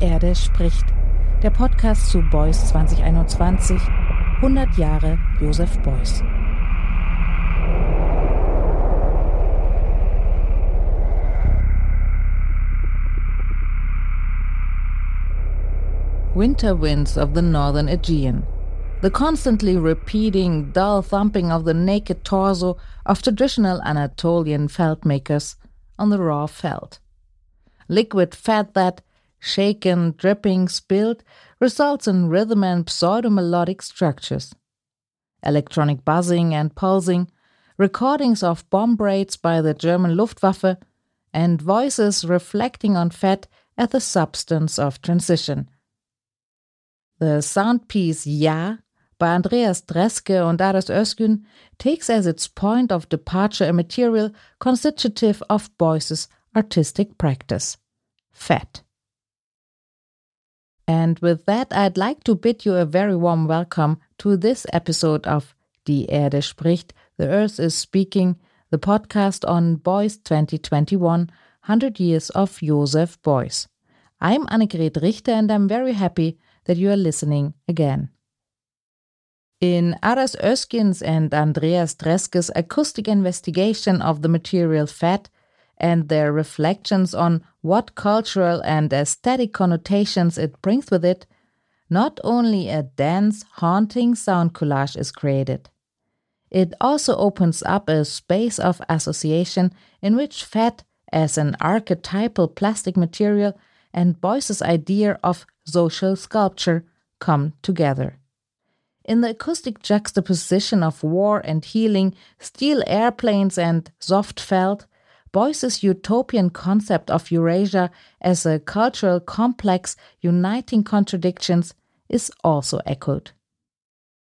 Erde spricht. Der Podcast zu Beuys 2021. 100 Jahre Josef Beuys. Winter winds of the northern Aegean. The constantly repeating, dull thumping of the naked torso of traditional Anatolian felt makers on the raw felt. Liquid fat that, shaken, dripping, spilled, results in rhythm and pseudo-melodic structures. Electronic buzzing and pulsing, recordings of bomb raids by the German Luftwaffe, and voices reflecting on fat as the substance of transition. The sound piece YAĞ by Andreas Treske and Aras Özgün takes as its point of departure a material constitutive of Beuys's artistic practice fat. And with that, I'd like to bid you a very warm welcome to this episode of Die Erde spricht, The Earth is Speaking, the podcast on Beuys 2021 100 Years of Joseph Beuys. I'm Annegret Richter and I'm very happy that you are listening again. In Aras Özgün's and Andreas Treskes acoustic investigation of the material fat and their reflections on what cultural and aesthetic connotations it brings with it, not only a dense, haunting sound collage is created. It also opens up a space of association in which fat, as an archetypal plastic material, and Beuys's idea of social sculpture come together. In the acoustic juxtaposition of war and healing, steel airplanes and soft felt, Beuys's utopian concept of Eurasia as a cultural complex uniting contradictions is also echoed.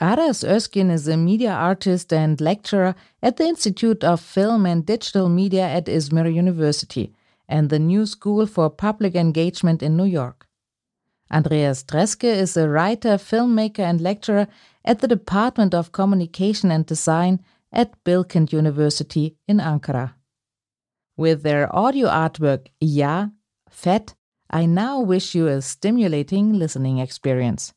Aras Özgün is a media artist and lecturer at the Institute of Film and Digital Media at Izmir University and the New School for Public Engagement in New York. Andreas Treske is a writer, filmmaker, and lecturer at the Department of Communication and Design at Bilkent University in Ankara. With their audio artwork YAĞ, Fett, I now wish you a stimulating listening experience.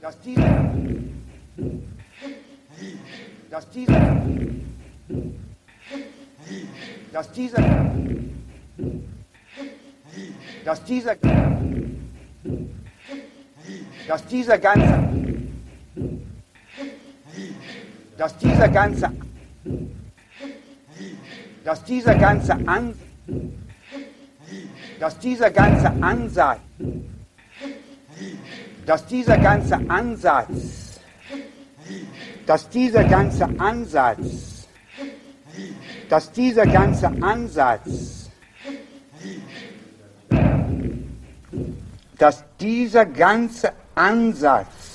Dass diese, dass diese, dass diese, dass dieser, dass dieser ganze, dass dieser ganze, dass dieser ganze An, dass dieser ganze Ansatz dass dieser ganze Ansatz, dass dieser ganze Ansatz, dass dieser ganze Ansatz, dass dieser ganze Ansatz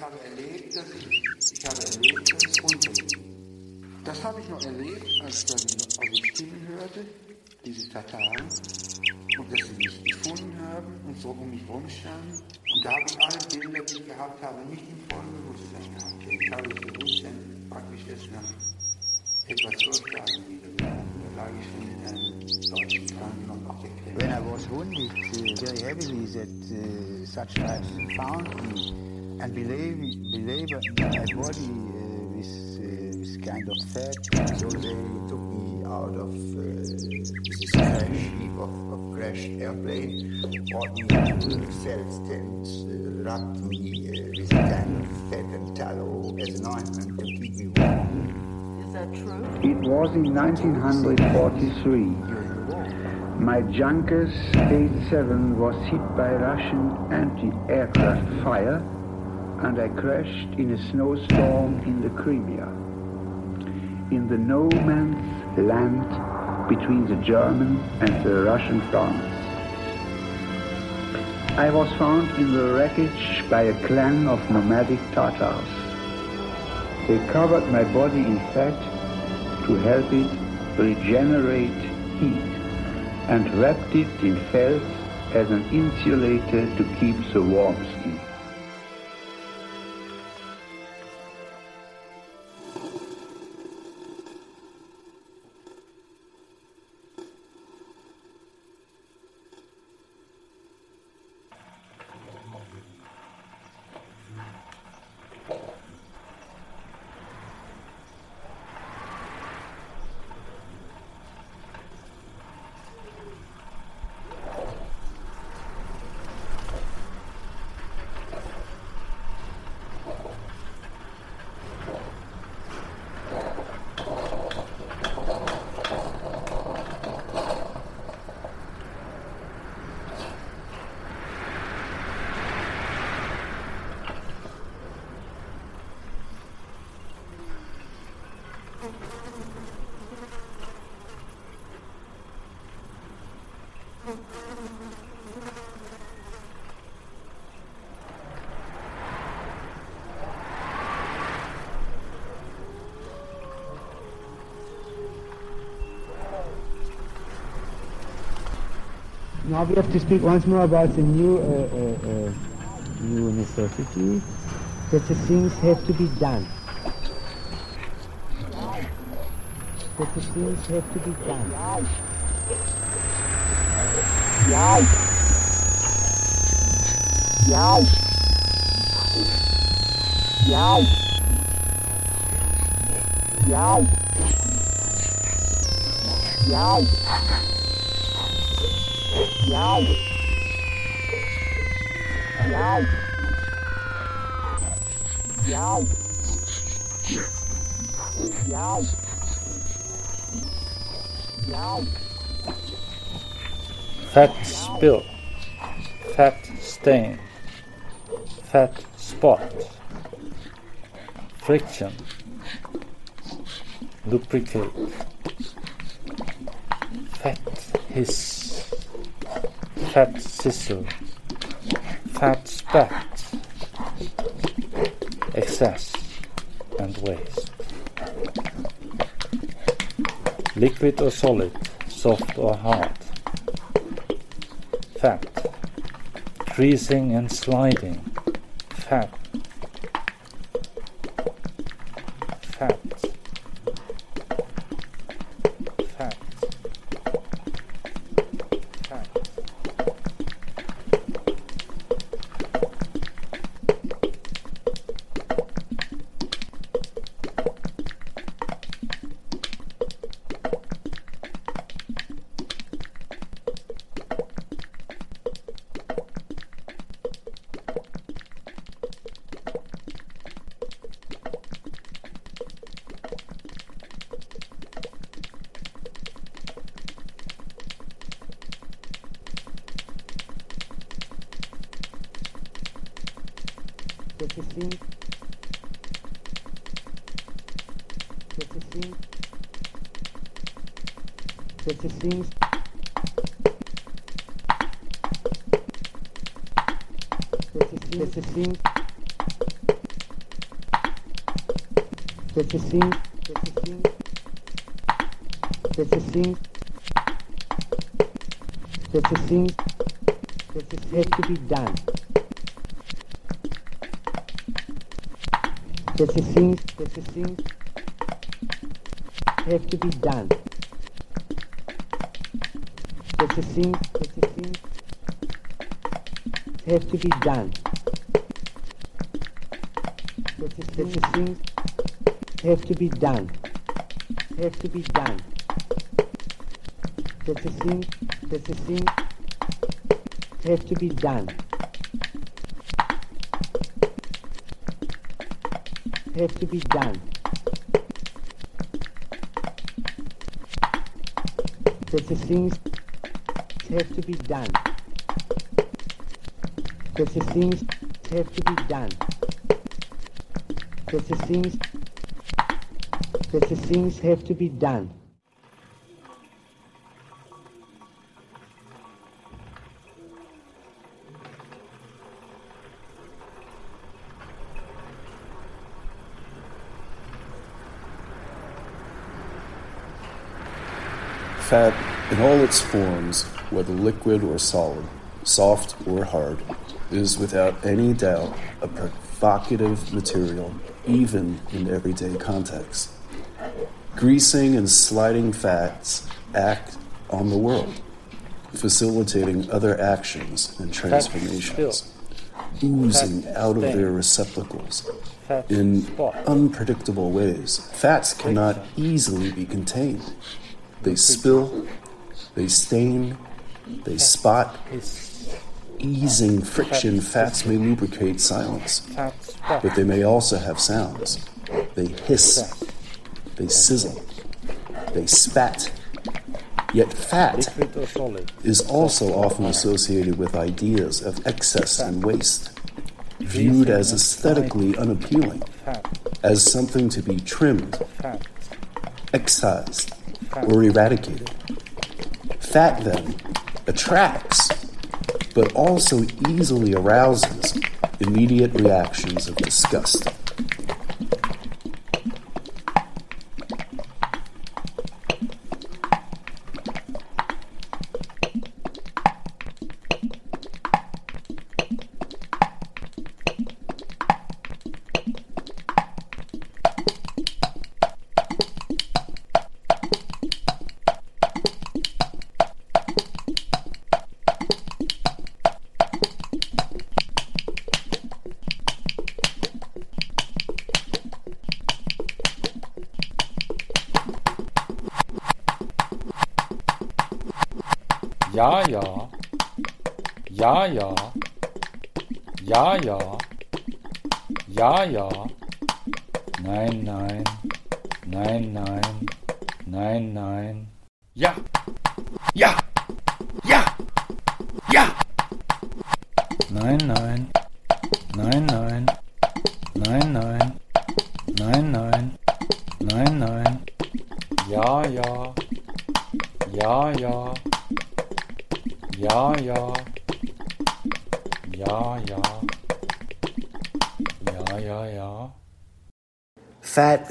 ich habe erlebt, dass ich, ich habe erlebt, dass es runterging. Das habe ich noch erlebt, als, dann, als ich Stimmen hörte, diese Tataren, und dass sie mich gefunden haben und so um mich rumstanden. Und da habe ich alle Bilder, die ich gehabt habe, nicht im vollen Bewusstsein gehabt. Ich habe das Bewusstsein praktisch erst nach etwa zwölf Tagen wieder. Da lag ich schon in einem deutschen Krankenhaus auf der Klemme. When I was wounded uh, very heavily, that uh, such types found me and believe, believe my body uh, with, uh, with kind of fat, so they took me out of uh, this crash heap of, of crashed airplane, brought me into the cells and uh, rubbed me uh, with a kind of fat and tallow as an ointment to keep me warm. Is that true? It was in 1943. My Junkers K-7 was hit by Russian anti-aircraft fire and I crashed in a snowstorm in the Crimea. In the no man's land between the German and the Russian fronts. I was found in the wreckage by a clan of nomadic Tatars. They covered my body in fat to help it regenerate heat and wrapped it in felt as an insulator to keep the warmth in. Now we have to speak once more about the new, uh, uh, uh, new necessity that the things have to be done. That the things have to be done. Fat spill, fat stain, fat spot, friction, lubricate, fat hiss, fat sizzle, fat spat, excess and waste. Liquid or solid, soft or hard. Fat. Creasing and sliding. Fat. Fat. Fat. That the things that the things that the things that the, that the things That's a thing, that's a thing, that's a thing, that's a thing that is, has to be done. That's a thing, that's a thing have to be done. That's a thing, that's a thing have to be done. That's a, that's a thing have to be done. Have to be done. That's a thing, that's a thing have to be done. Have to be done. That the things have to be done. That the things have to be done. That the things that the things have to be done. Fat, in all its forms, whether liquid or solid, soft or hard, is without any doubt a provocative material, even in everyday context. Greasing and sliding fats act on the world, facilitating other actions and transformations, oozing out of their receptacles in unpredictable ways. Fats cannot easily be contained. They spill, they stain, they spot. Easing friction, fats may lubricate silence, but they may also have sounds. They hiss, they sizzle, they spat. Yet fat is also often associated with ideas of excess and waste, viewed as aesthetically unappealing, as something to be trimmed, excised, or eradicated. Fat, then, attracts, but also easily arouses immediate reactions of disgust. Ja, ja. Ja, ja. Ja, ja. Ja, ja. Nein, nein. Nein, nein. Nein, nein. Ja. Ja. Ja. Ja. Nein, nein.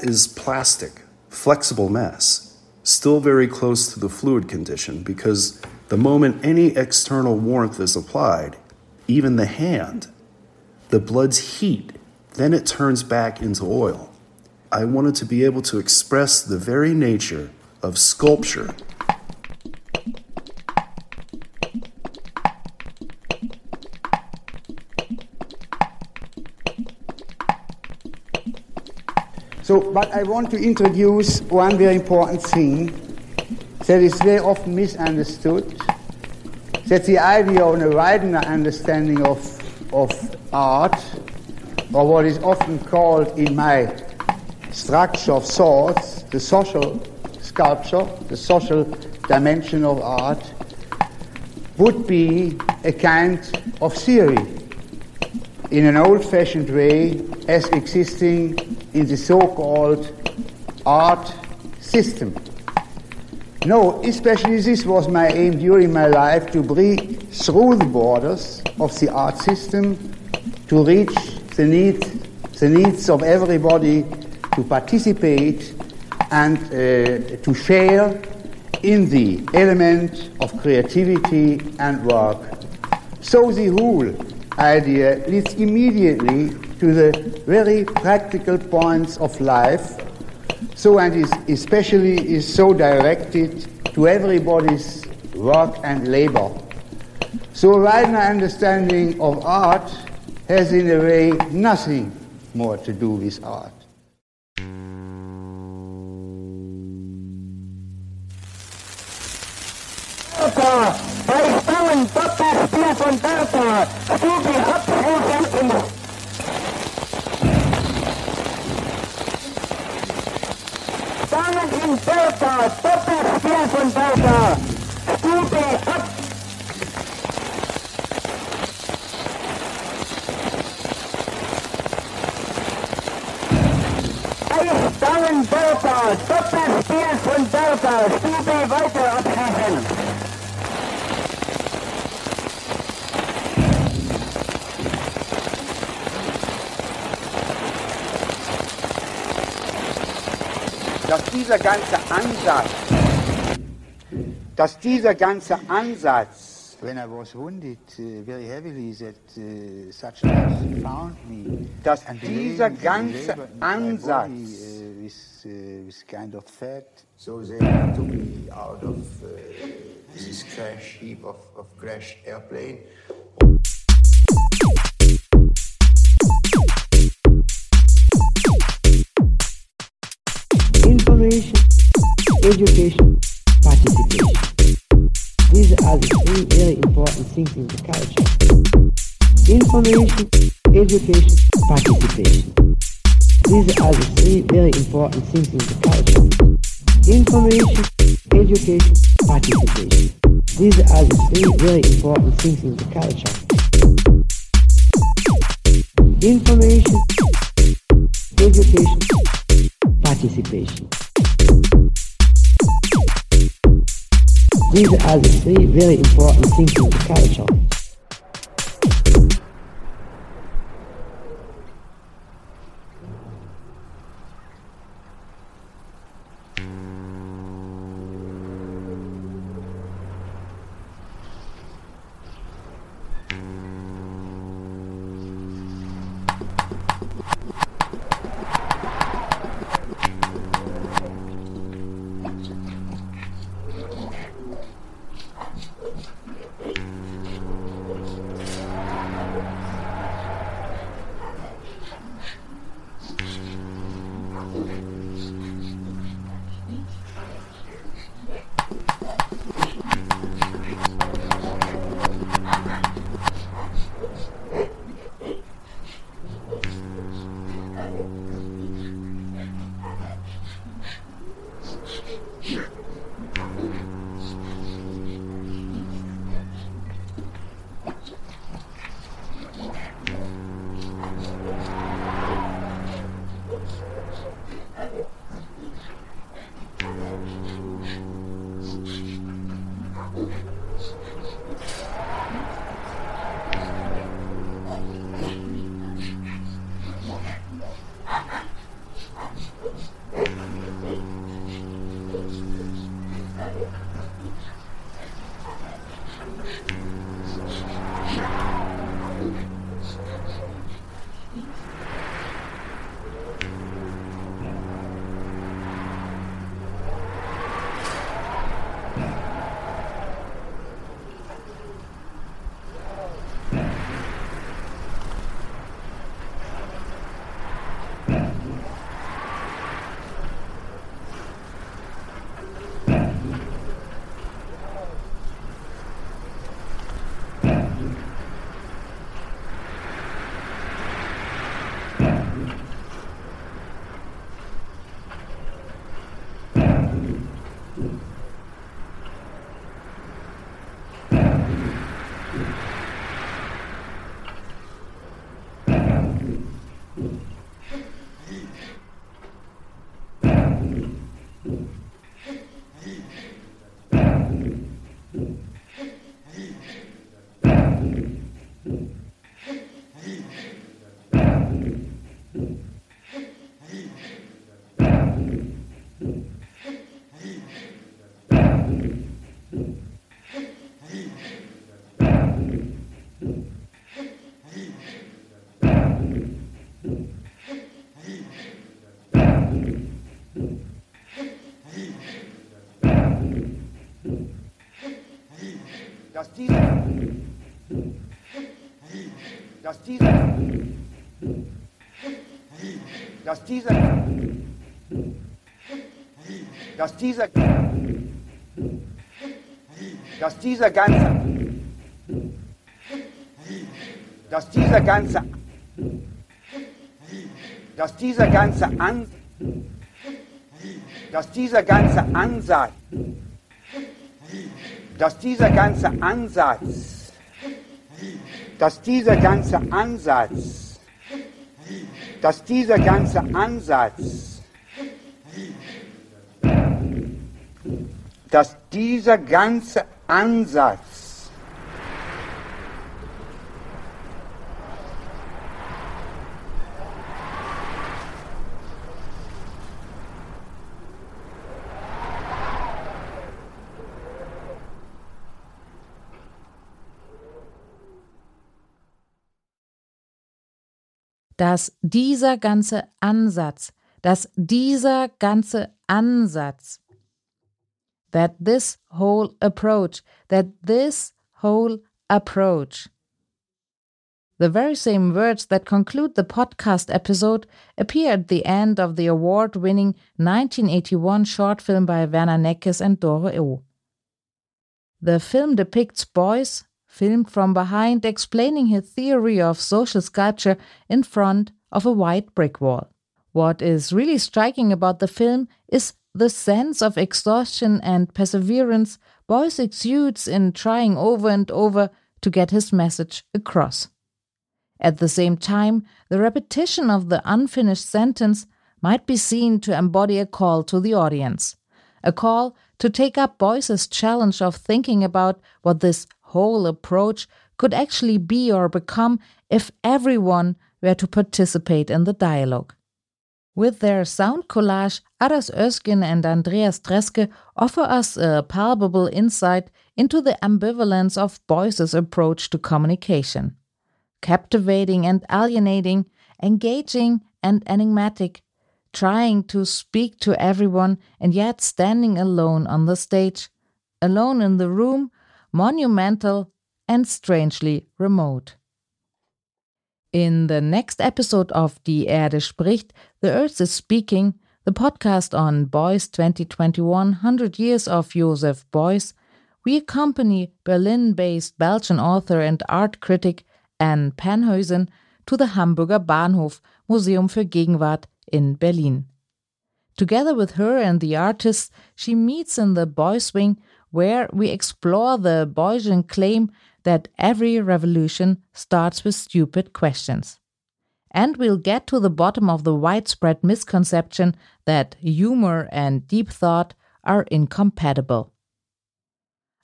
Is plastic, flexible mass, still very close to the fluid condition because the moment any external warmth is applied, even the hand, the blood's heat, then it turns back into oil. I wanted to be able to express the very nature of sculpture So, but I want to introduce one very important thing that is very often misunderstood. That the idea of a wider understanding of, of art, or what is often called in my structure of thoughts, the social sculpture, the social dimension of art, would be a kind of theory in an old fashioned way as existing in the so-called art system. No, especially this was my aim during my life to break through the borders of the art system to reach the, need, the needs of everybody to participate and uh, to share in the element of creativity and work. So the whole idea leads immediately to the very practical points of life, so and is especially is so directed to everybody's work and labor. So a understanding of art has in a way nothing more to do with art. Bertha, bei Stangen, Doppel, Spiel von Bertha, Stubi, Abrufen Stangen in Bertha, Doppelspiel von Bertha, Stubi, ab. Bei Stangen Bertha, Doppelspiel von Bertha, Stubi weiter dass dieser ganze Ansatz, dass dieser ganze Ansatz, When I was wounded uh, very heavily, that uh, such lives found me. Dass dieser ganze Ansatz- body, uh, with, uh, with kind of fat. So they took me out of uh, this crash heap of, of crashed airplane. Information, education, participation. These are the three very important things in the culture. Information, education, participation. These are the three very important things in the culture. Information, education, participation. These are the three very important things in the culture. Information, education, participation. These are the three very important things in the culture. diese, dass dieser, dass diese, dass dieser, dass dieser ganze, dass dieser ganze, dass dieser ganze An, dass dieser ganze Ansatz, dass dieser ganze Ansatz, dass dieser ganze Ansatz, dass dieser ganze Ansatz, dass dieser ganze Ansatz dass dieser ganze Ansatz, dass dieser ganze Ansatz, that this whole approach, that this whole approach. The very same words that conclude the podcast episode appear at the end of the award winning 1981 short film by Werner Nekes and Dore O. The film depicts Beuys filmed from behind, explaining his theory of social sculpture in front of a white brick wall. What is really striking about the film is the sense of exhaustion and perseverance Beuys exudes in trying over and over to get his message across. At the same time, the repetition of the unfinished sentence might be seen to embody a call to the audience, a call to take up Beuys's challenge of thinking about what this whole approach could actually be or become if everyone were to participate in the dialogue. With their sound collage, Aras Özgün and Andreas Treske offer us a palpable insight into the ambivalence of Beuys's approach to communication. Captivating and alienating, engaging and enigmatic, trying to speak to everyone and yet standing alone on the stage, alone in the room monumental, and strangely remote. In the next episode of Die Erde spricht, The Earth is Speaking, the podcast on Beuys 2021 100 Years of Joseph Beuys, we accompany Berlin based Belgian author and art critic Anne Panhuisen to the Hamburger Bahnhof Museum für Gegenwart in Berlin. Together with her and the artists, she meets in the Beuys Wing where we explore the Beuys claim that every revolution starts with stupid questions. And we'll get to the bottom of the widespread misconception that humor and deep thought are incompatible.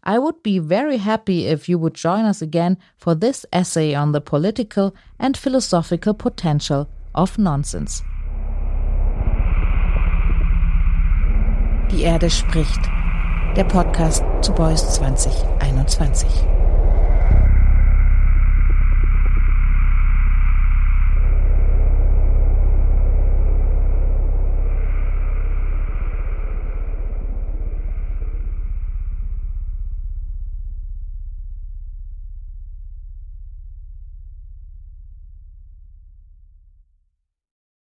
I would be very happy if you would join us again for this essay on the political and philosophical potential of nonsense. Die Erde spricht. Der Podcast zu Beuys 2021.